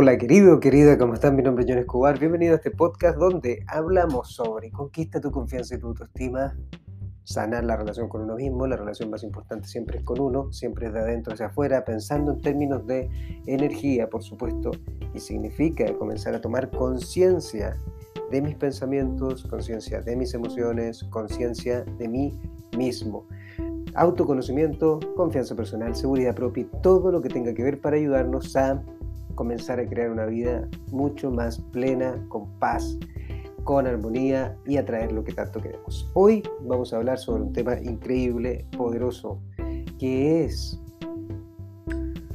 Hola querido, querida, ¿cómo están? Mi nombre es John Escobar. Bienvenido a este podcast donde hablamos sobre conquista tu confianza y tu autoestima, sanar la relación con uno mismo. La relación más importante siempre es con uno, siempre es de adentro hacia afuera, pensando en términos de energía, por supuesto, y significa comenzar a tomar conciencia de mis pensamientos, conciencia de mis emociones, conciencia de mí mismo autoconocimiento, confianza personal, seguridad propia y todo lo que tenga que ver para ayudarnos a comenzar a crear una vida mucho más plena, con paz, con armonía y atraer lo que tanto queremos. Hoy vamos a hablar sobre un tema increíble, poderoso, que es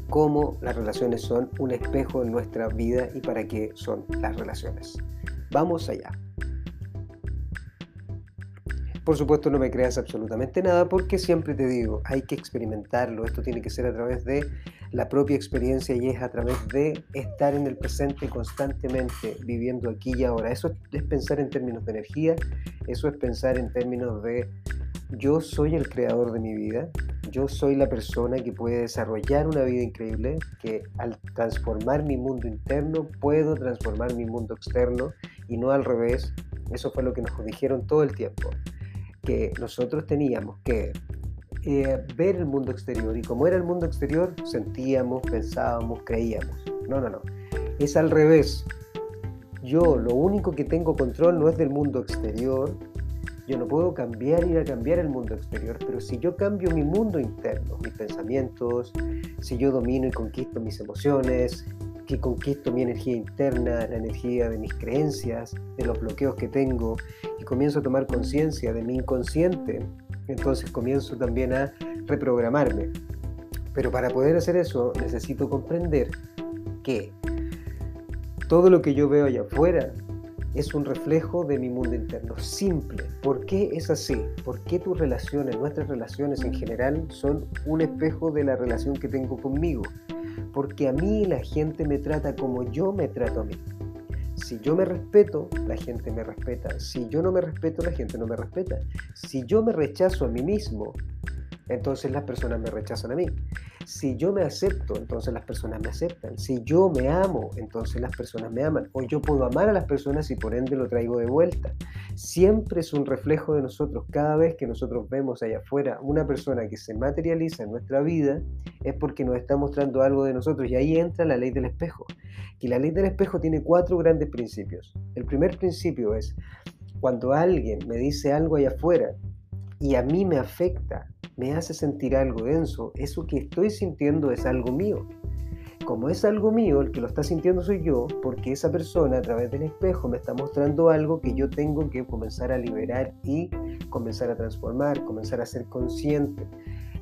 cómo las relaciones son un espejo en nuestra vida y para qué son las relaciones. Vamos allá. Por supuesto no me creas absolutamente nada porque siempre te digo, hay que experimentarlo, esto tiene que ser a través de la propia experiencia y es a través de estar en el presente constantemente, viviendo aquí y ahora. Eso es pensar en términos de energía, eso es pensar en términos de yo soy el creador de mi vida, yo soy la persona que puede desarrollar una vida increíble, que al transformar mi mundo interno puedo transformar mi mundo externo y no al revés. Eso fue lo que nos dijeron todo el tiempo que nosotros teníamos que eh, ver el mundo exterior y como era el mundo exterior sentíamos, pensábamos, creíamos. No, no, no. Es al revés. Yo lo único que tengo control no es del mundo exterior. Yo no puedo cambiar, ir a cambiar el mundo exterior, pero si yo cambio mi mundo interno, mis pensamientos, si yo domino y conquisto mis emociones, que conquisto mi energía interna, la energía de mis creencias, de los bloqueos que tengo y comienzo a tomar conciencia de mi inconsciente, entonces comienzo también a reprogramarme. Pero para poder hacer eso necesito comprender que todo lo que yo veo allá afuera es un reflejo de mi mundo interno, simple. ¿Por qué es así? ¿Por qué tus relaciones, nuestras relaciones en general, son un espejo de la relación que tengo conmigo? porque a mí la gente me trata como yo me trato a mí. Si yo me respeto, la gente me respeta. Si yo no me respeto, la gente no me respeta. Si yo me rechazo a mí mismo, entonces las personas me rechazan a mí. Si yo me acepto, entonces las personas me aceptan. Si yo me amo, entonces las personas me aman. O yo puedo amar a las personas y por ende lo traigo de vuelta. Siempre es un reflejo de nosotros. Cada vez que nosotros vemos allá afuera una persona que se materializa en nuestra vida, es porque nos está mostrando algo de nosotros. Y ahí entra la ley del espejo. Y la ley del espejo tiene cuatro grandes principios. El primer principio es, cuando alguien me dice algo allá afuera y a mí me afecta, me hace sentir algo denso, eso que estoy sintiendo es algo mío. Como es algo mío, el que lo está sintiendo soy yo, porque esa persona a través del espejo me está mostrando algo que yo tengo que comenzar a liberar y comenzar a transformar, comenzar a ser consciente.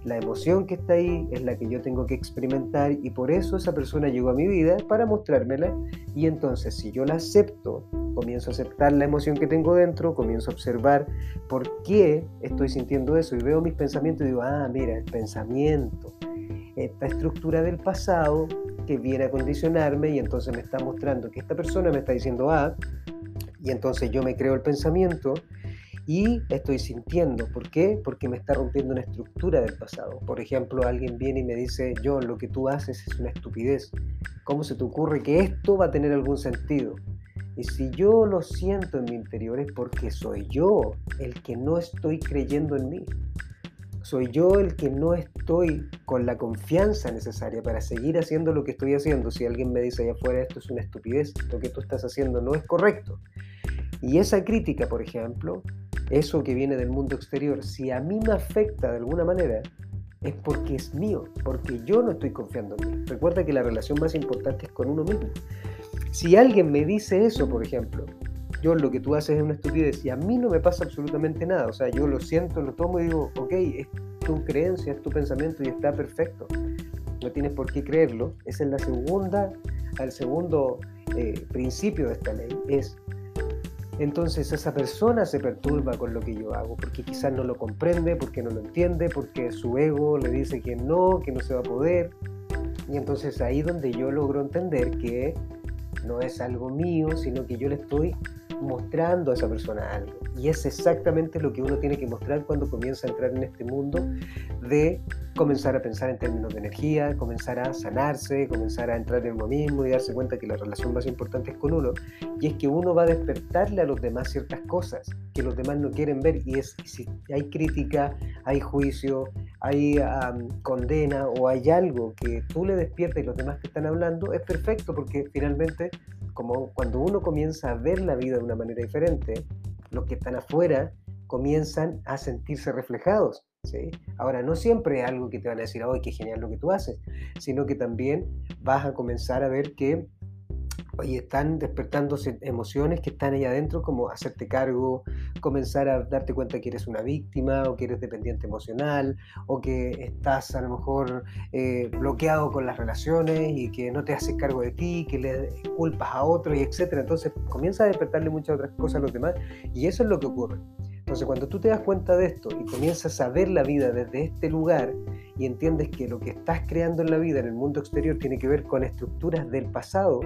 La emoción que está ahí es la que yo tengo que experimentar y por eso esa persona llegó a mi vida para mostrármela y entonces si yo la acepto, comienzo a aceptar la emoción que tengo dentro, comienzo a observar por qué estoy sintiendo eso y veo mis pensamientos y digo, ah, mira, el pensamiento, esta estructura del pasado que viene a condicionarme y entonces me está mostrando que esta persona me está diciendo ah, y entonces yo me creo el pensamiento y estoy sintiendo. ¿Por qué? Porque me está rompiendo una estructura del pasado. Por ejemplo, alguien viene y me dice, yo lo que tú haces es una estupidez. ¿Cómo se te ocurre que esto va a tener algún sentido? Y si yo lo siento en mi interior es porque soy yo el que no estoy creyendo en mí. Soy yo el que no estoy con la confianza necesaria para seguir haciendo lo que estoy haciendo. Si alguien me dice allá afuera esto es una estupidez, lo que tú estás haciendo no es correcto. Y esa crítica, por ejemplo, eso que viene del mundo exterior, si a mí me afecta de alguna manera, es porque es mío, porque yo no estoy confiando en mí. Recuerda que la relación más importante es con uno mismo. Si alguien me dice eso, por ejemplo, yo lo que tú haces es una estupidez y a mí no me pasa absolutamente nada, o sea, yo lo siento, lo tomo y digo, ok, es tu creencia, es tu pensamiento y está perfecto. No tienes por qué creerlo. Esa es la segunda, el segundo eh, principio de esta ley, es entonces esa persona se perturba con lo que yo hago, porque quizás no lo comprende, porque no lo entiende, porque su ego le dice que no, que no se va a poder. Y entonces ahí donde yo logro entender que no es algo mío, sino que yo le estoy mostrando a esa persona algo. Y es exactamente lo que uno tiene que mostrar cuando comienza a entrar en este mundo de comenzar a pensar en términos de energía, comenzar a sanarse, comenzar a entrar en uno mismo y darse cuenta que la relación más importante es con uno. Y es que uno va a despertarle a los demás ciertas cosas que los demás no quieren ver. Y es si hay crítica, hay juicio, hay condena o hay algo que tú le despiertas y los demás te están hablando, es perfecto porque finalmente, como cuando uno comienza a ver la vida de una manera diferente, los que están afuera comienzan a sentirse reflejados. ¿Sí? Ahora, no siempre es algo que te van a decir, ¡ay, qué genial lo que tú haces! Sino que también vas a comenzar a ver que oye, están despertándose emociones que están ahí adentro, como hacerte cargo, comenzar a darte cuenta que eres una víctima o que eres dependiente emocional o que estás a lo mejor eh, bloqueado con las relaciones y que no te haces cargo de ti, que le culpas a otros y etcétera. Entonces comienza a despertarle muchas otras cosas a los demás y eso es lo que ocurre. Entonces, cuando tú te das cuenta de esto y comienzas a ver la vida desde este lugar y entiendes que lo que estás creando en la vida, en el mundo exterior, tiene que ver con estructuras del pasado,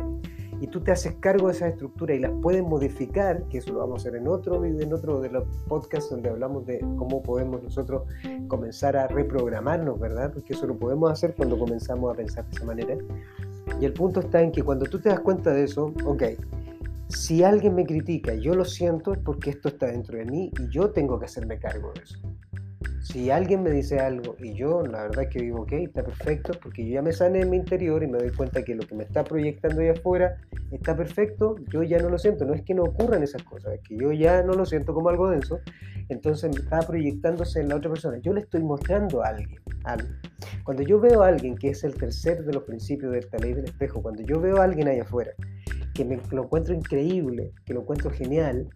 y tú te haces cargo de esas estructuras y las puedes modificar, que eso lo vamos a hacer en otro en otro de los podcasts donde hablamos de cómo podemos nosotros comenzar a reprogramarnos, ¿verdad? Porque eso lo podemos hacer cuando comenzamos a pensar de esa manera. Y el punto está en que cuando tú te das cuenta de eso, ok, si alguien me critica yo lo siento es porque esto está dentro de mí y yo tengo que hacerme cargo de eso. Si alguien me dice algo y yo la verdad es que digo, ok, está perfecto, porque yo ya me sané en mi interior y me doy cuenta que lo que me está proyectando ahí afuera está perfecto, yo ya no lo siento. No es que no ocurran esas cosas, es que yo ya no lo siento como algo denso, entonces me está proyectándose en la otra persona. Yo le estoy mostrando a alguien algo. Cuando yo veo a alguien que es el tercer de los principios de esta ley del espejo, cuando yo veo a alguien ahí afuera que me lo encuentro increíble, que lo encuentro genial,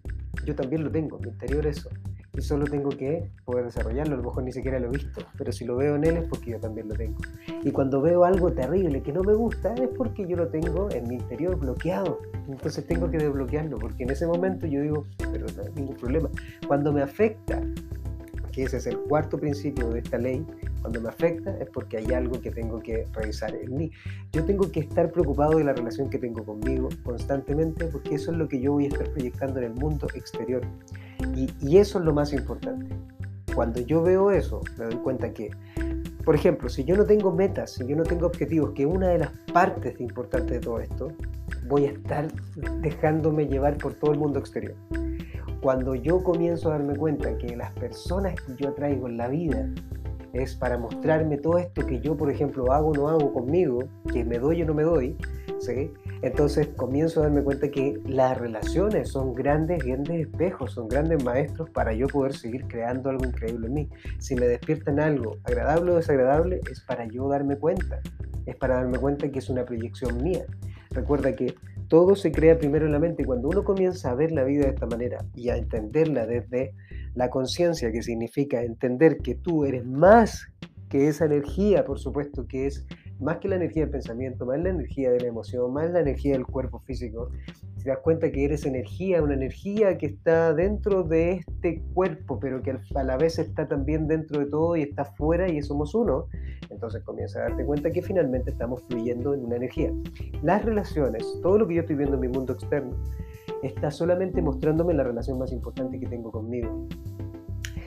yo también lo tengo, en mi interior eso. Solo tengo que poder desarrollarlo, a lo mejor ni siquiera lo he visto, pero si lo veo en él es porque yo también lo tengo. Y cuando veo algo terrible que no me gusta es porque yo lo tengo en mi interior bloqueado. Entonces tengo que desbloquearlo, porque en ese momento yo digo, pero no hay ningún problema. Cuando me afecta, que ese es el cuarto principio de esta ley, cuando me afecta es porque hay algo que tengo que revisar en mí. Yo tengo que estar preocupado de la relación que tengo conmigo constantemente porque eso es lo que yo voy a estar proyectando en el mundo exterior. Y, eso es lo más importante. Cuando yo veo eso, me doy cuenta que, por ejemplo, si yo no tengo metas, si yo no tengo objetivos, que una de las partes importantes de todo esto, voy a estar dejándome llevar por todo el mundo exterior. Cuando yo comienzo a darme cuenta que las personas que yo traigo en la vida es para mostrarme todo esto que yo, por ejemplo, hago o no hago conmigo, que me doy o no me doy, ¿sí? Entonces comienzo a darme cuenta que las relaciones son grandes, grandes espejos, son grandes maestros para yo poder seguir creando algo increíble en mí. Si me despiertan algo agradable o desagradable, es para yo darme cuenta, es para darme cuenta que es una proyección mía. Recuerda que todo se crea primero en la mente y cuando uno comienza a ver la vida de esta manera y a entenderla desde la conciencia, que significa entender que tú eres más que esa energía, por supuesto, que es más que la energía del pensamiento, más la energía de la emoción, más la energía del cuerpo físico, te das cuenta que eres energía, una energía que está dentro de este cuerpo, pero que a la vez está también dentro de todo y está fuera y somos uno, entonces comienza a darte cuenta que finalmente estamos fluyendo en una energía. Las relaciones, todo lo que yo estoy viendo en mi mundo externo, está solamente mostrándome la relación más importante que tengo conmigo.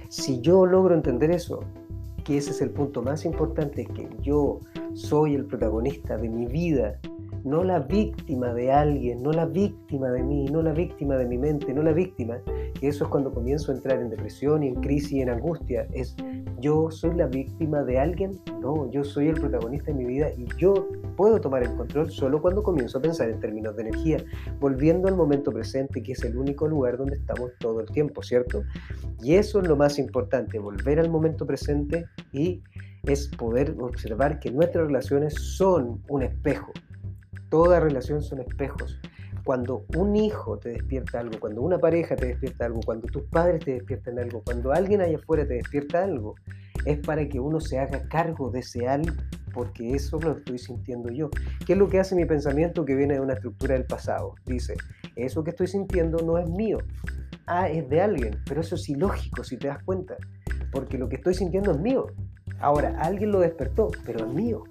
Si yo logro entender eso, que ese es el punto más importante, que yo soy el protagonista de mi vida, no la víctima de alguien, no la víctima de mí, no la víctima de mi mente, no la víctima, que eso es cuando comienzo a entrar en depresión y en crisis y en angustia, es yo soy la víctima de alguien, no, yo soy el protagonista de mi vida y yo puedo tomar el control solo cuando comienzo a pensar en términos de energía, volviendo al momento presente, que es el único lugar donde estamos todo el tiempo, ¿cierto? Y eso es lo más importante, volver al momento presente y es poder observar que nuestras relaciones son un espejo, Toda relación son espejos. Cuando un hijo te despierta algo, cuando una pareja te despierta algo, cuando tus padres te despiertan algo, cuando alguien allá afuera te despierta algo, es para que uno se haga cargo de ese algo, porque eso lo estoy sintiendo yo. ¿Qué es lo que hace mi pensamiento que viene de una estructura del pasado? Dice, eso que estoy sintiendo no es mío. Ah, es de alguien, pero eso es ilógico si te das cuenta, porque lo que estoy sintiendo es mío. Ahora, alguien lo despertó, pero es mío.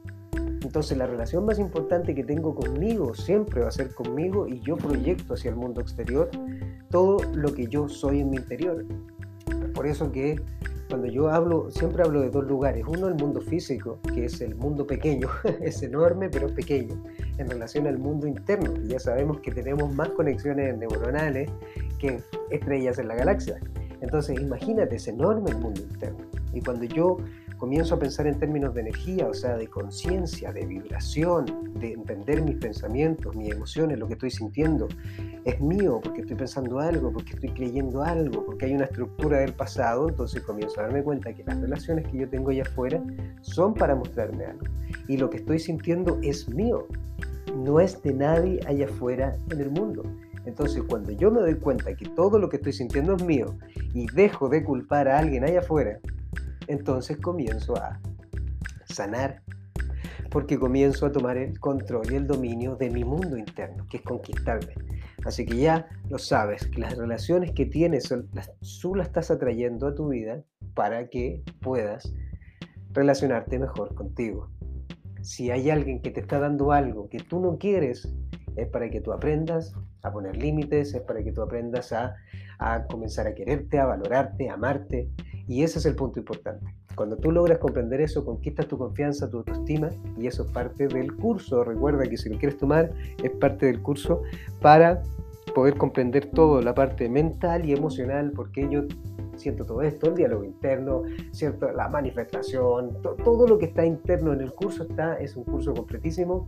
Entonces la relación más importante que tengo conmigo siempre va a ser conmigo y yo proyecto hacia el mundo exterior todo lo que yo soy en mi interior. Por eso que cuando yo hablo, siempre hablo de dos lugares. Uno, el mundo físico, que es el mundo pequeño, es enorme pero pequeño, en relación al mundo interno. Ya sabemos que tenemos más conexiones neuronales que estrellas en la galaxia. Entonces, imagínate, es enorme el mundo interno. Y cuando yo comienzo a pensar en términos de energía, o sea, de conciencia, de vibración, de entender mis pensamientos, mis emociones, lo que estoy sintiendo, es mío porque estoy pensando algo, porque estoy creyendo algo, porque hay una estructura del pasado, entonces comienzo a darme cuenta que las relaciones que yo tengo allá afuera son para mostrarme algo. Y lo que estoy sintiendo es mío, no es de nadie allá afuera en el mundo. Entonces, cuando yo me doy cuenta que todo lo que estoy sintiendo es mío y dejo de culpar a alguien allá afuera, entonces comienzo a sanar, porque comienzo a tomar el control y el dominio de mi mundo interno, que es conquistarme. Así que ya lo sabes, que las relaciones que tienes, las, tú las estás atrayendo a tu vida para que puedas relacionarte mejor contigo. Si hay alguien que te está dando algo que tú no quieres, es para que tú aprendas a poner límites, es para que tú aprendas a, a comenzar a quererte, a valorarte, a amarte, y ese es el punto importante. Cuando tú logras comprender eso, conquistas tu confianza, tu autoestima, y eso es parte del curso. Recuerda que si lo quieres tomar, es parte del curso para poder comprender todo, la parte mental y emocional, porque yo siento todo esto, el diálogo interno, ¿cierto? la manifestación, todo lo que está interno en el curso está, es un curso completísimo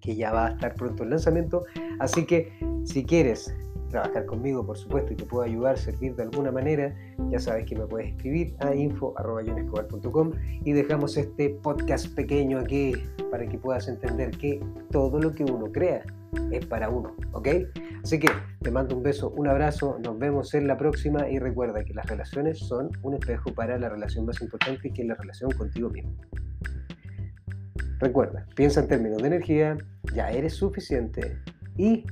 que ya va a estar pronto el lanzamiento. Así que si quieres trabajar conmigo, por supuesto, y te puedo ayudar, servir de alguna manera, ya sabes que me puedes escribir a info.com y dejamos este podcast pequeño aquí para que puedas entender que todo lo que uno crea es para uno, ¿ok? Así que te mando un beso, un abrazo, nos vemos en la próxima y recuerda que las relaciones son un espejo para la relación más importante que es la relación contigo mismo. Recuerda, piensa en términos de energía, ya eres suficiente y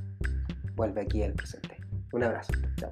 vuelve aquí al presente. Un abrazo. Chao.